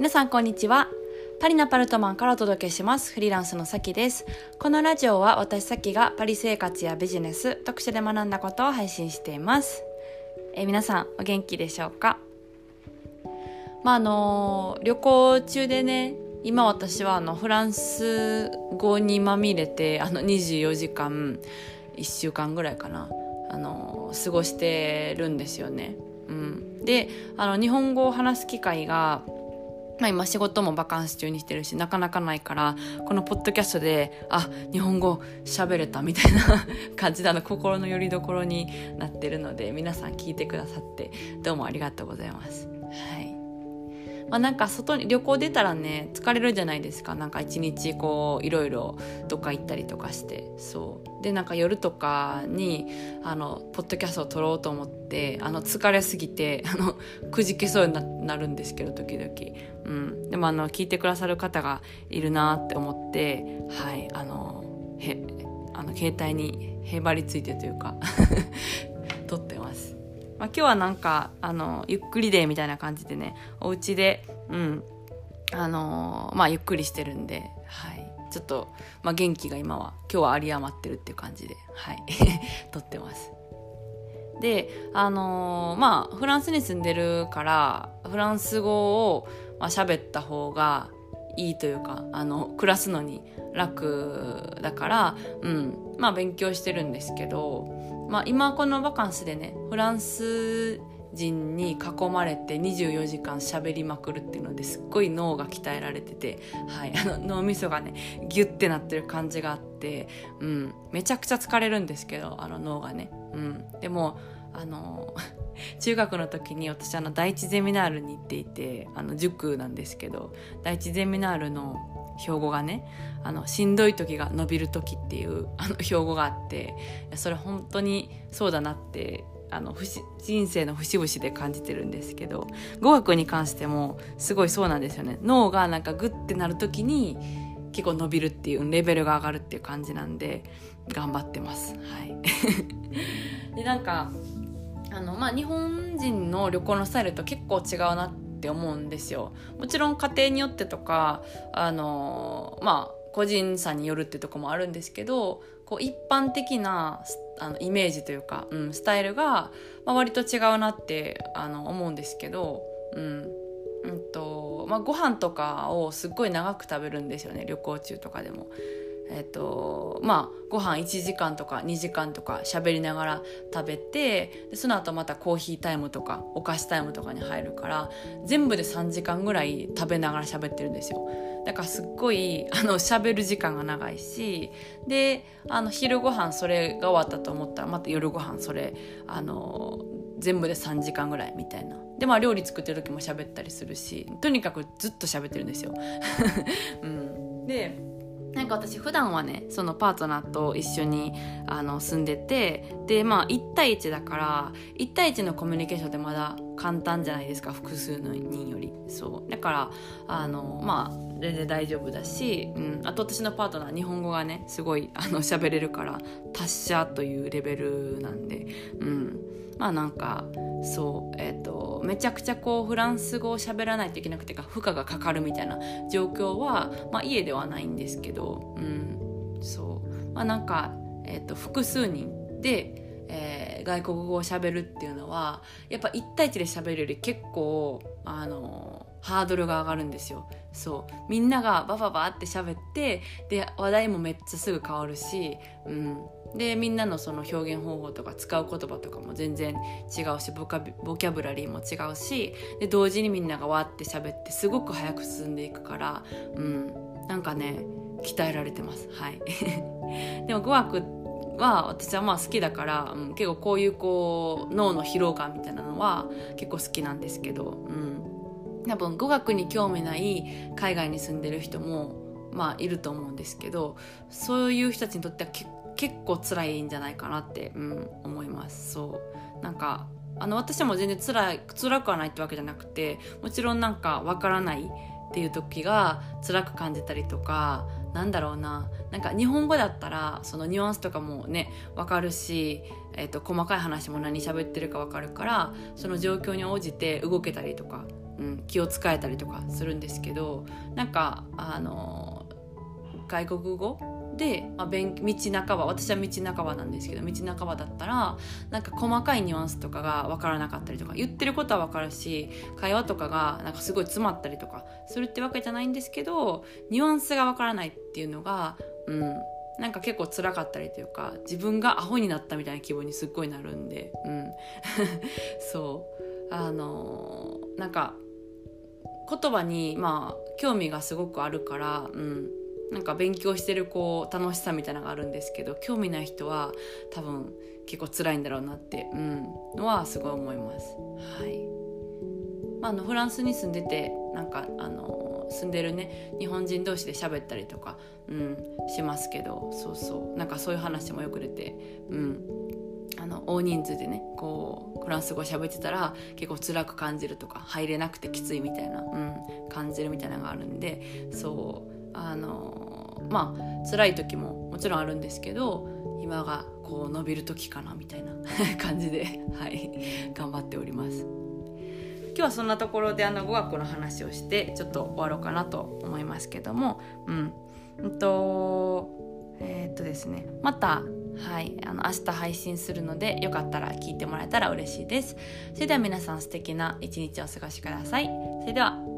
皆さんこんにちは。パリナパルトマンからお届けします。フリーランスのさきです。このラジオは私さきがパリ生活やビジネス読書で学んだことを配信しています。え皆さんお元気でしょうか？まああの旅行中でね今私はあのフランス語にまみれてあの24時間1週間ぐらいかなあの過ごしてるんですよね。うん、であの日本語を話す機会がまあ、今仕事もバカンス中にしてるしなかなかないからこのポッドキャストであ日本語喋れたみたいな 感じであの心の拠り所になってるので皆さん聞いてくださってどうもありがとうございます。まあ、なんか外に旅行出たらね疲れるじゃないですか。なんか一日こういろいろどっか行ったりとかして。そう。でなんか夜とかにあのポッドキャストを撮ろうと思ってあの疲れすぎて あのくじけそうになるんですけど時々、うん、でもあの聞いてくださる方がいるなって思ってはい。あのへあの携帯にへばりついてというか 撮ってます。まあ、今日はなんかあのゆっくりでみたいな感じでねお家でうんあのー、まあゆっくりしてるんではい。ちょっと、まあ、元気が今は今日は有り余ってるっていう感じではい。撮ってます。であのー、まあフランスに住んでるからフランス語を、まあ、喋った方がいいというかあの暮らすのに楽だからうん。まあ勉強してるんですけどまあ、今このバカンスでねフランス人に囲まれて24時間喋りまくるっていうのですっごい脳が鍛えられてて、はい、あの脳みそがねギュッてなってる感じがあって、うん、めちゃくちゃ疲れるんですけどあの脳がね、うん、でもあの中学の時に私あの第一ゼミナールに行っていてあの塾なんですけど第一ゼミナールの標語がねあのしんどい時が伸びる時っていうあの標語があってそれ本当にそうだなってあの人生の節々で感じてるんですけど語学に関してもすごいそうなんですよね。脳がなんかグッてなる時に結構伸びるっていうレベルが上がるっていう感じなんで頑張ってます。はい。でなんかあのまあ日本人の旅行のスタイルと結構違うなって思うんですよ。もちろん家庭によってとか、あのまあ、個人差によるってとこもあるんですけど、こう一般的なあのイメージというか、うん、スタイルが、まあ、割と違うなってあの思うんですけど、うん。うんとまあ、ご飯とかをすっごい長く食べるんですよね旅行中とかでも。えっ、とまあご飯1時間とか2時間とか喋りながら食べてでその後またコーヒータイムとかお菓子タイムとかに入るから全部で3時間ぐらい食べながら喋ってるんですよ。だからすっごいあの喋る時間が長いしであの昼ご飯それが終わったと思ったらまた夜ご飯それあの全部で3時間ぐらいみたいな。でまあ料理作ってる時も喋ったりするしとにかくずっと喋ってるんですよ、うん、でなんか私普段はねそのパートナーと一緒にあの住んでてでまあ1対1だから1対1のコミュニケーションってまだ簡単じゃないですか複数の人より。そう。だからあのまあ全然大丈夫だし、うん、あと私のパートナー日本語がねすごいあの 喋れるから達者というレベルなんでうん。まあなんかそうえっ、ー、とめちゃくちゃこうフランス語を喋らないといけなくてか負荷がかかるみたいな状況は、まあ、家ではないんですけど、うん、そう。まあなんか、えーと、複数人で、えー、外国語を喋るっていうのはやっぱ1対1で喋るより結構あのハードルが上がるんですよ。そう。みんながバババって喋ってで話題もめっちゃすぐ変わるし、うん、でみんなのその表現方法とか使う言葉とかも全然違うしボカボキャブラリーも違うしで同時にみんながわって喋ってすごく早く進んでいくから、うん、なんかね鍛えられてます。はい。でも語学は私はまあ好きだから、うん、結構こういうこう脳の疲労感みたいなのは結構好きなんですけど、うん、多分語学に興味ない海外に住んでる人もまあいると思うんですけどそういう人たちにとっては結結構辛いんじゃないかなって、うん、思います。そう。なんかあの私も全然辛い辛くはないってわけじゃなくてもちろんなんかわからないっていう時が辛く感じたりとかなんだろうななんか日本語だったらそのニュアンスとかもね分かるし、えーと、細かい話も何喋ってるか分かるからその状況に応じて動けたりとか、うん、気を使えたりとかするんですけどなんかあの外国語で、まあ、道半ば私は道半ばなんですけど道半ばだったらなんか細かいニュアンスとかが分からなかったりとか言ってることは分かるし会話とかがなんかすごい詰まったりとかするってわけじゃないんですけどニュアンスが分からないっていうのが、うん、なんか結構辛かったりというか自分がアホになったみたいな気分にすっごいなるんで、うん、そう。あのー、なんか言葉にまあ興味がすごくあるから、うん、なんか勉強してるこう楽しさみたいなのがあるんですけど興味ない人は多分結構辛いんだろうなって、うん、のはすごい思います。はい。まあ、あのフランスに住んでてなんかあの住んでるね日本人同士で喋ったりとか、うん、しますけどそうそう。なんかそういう話もよく出て、うん、あの大人数でねこうフランス語喋ってたら結構辛く感じるとか入れなくてきついみたいな、うん、感じるみたいなのがあるんでそう。あのまあ辛い時ももちろんあるんですけど今がこう伸びる時かなみたいな 感じではい頑張っております。今日はそんなところであの語学の話をしてちょっと終わろうかなと思いますけども。うん。えっとえー、っとですね。またはいあの明日配信するのでよかったら聞いてもらえたら嬉しいです。それでは皆さん素敵な一日をお過ごしください。それでは。